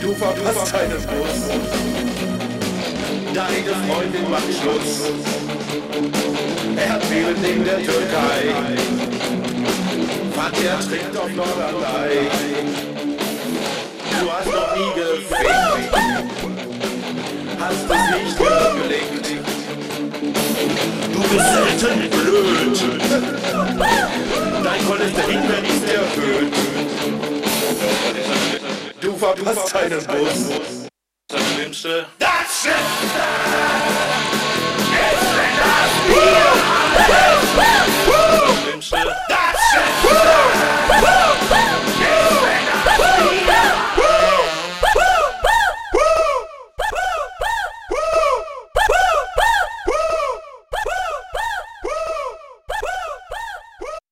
Du verpasst deinen Bus. Deine Freundin macht Schluss. Er Wählen in der Türkei. Vater trinkt auf Norderney. Du hast noch nie gefickt. Hast es nicht gelegt. Du bist selten blöd. Dein Cholesterin ist erhöht. Verpasst deinen Bus. Das Schlimmste. Das Schlimmste ist, wenn das Schlimmste. das Schlimmste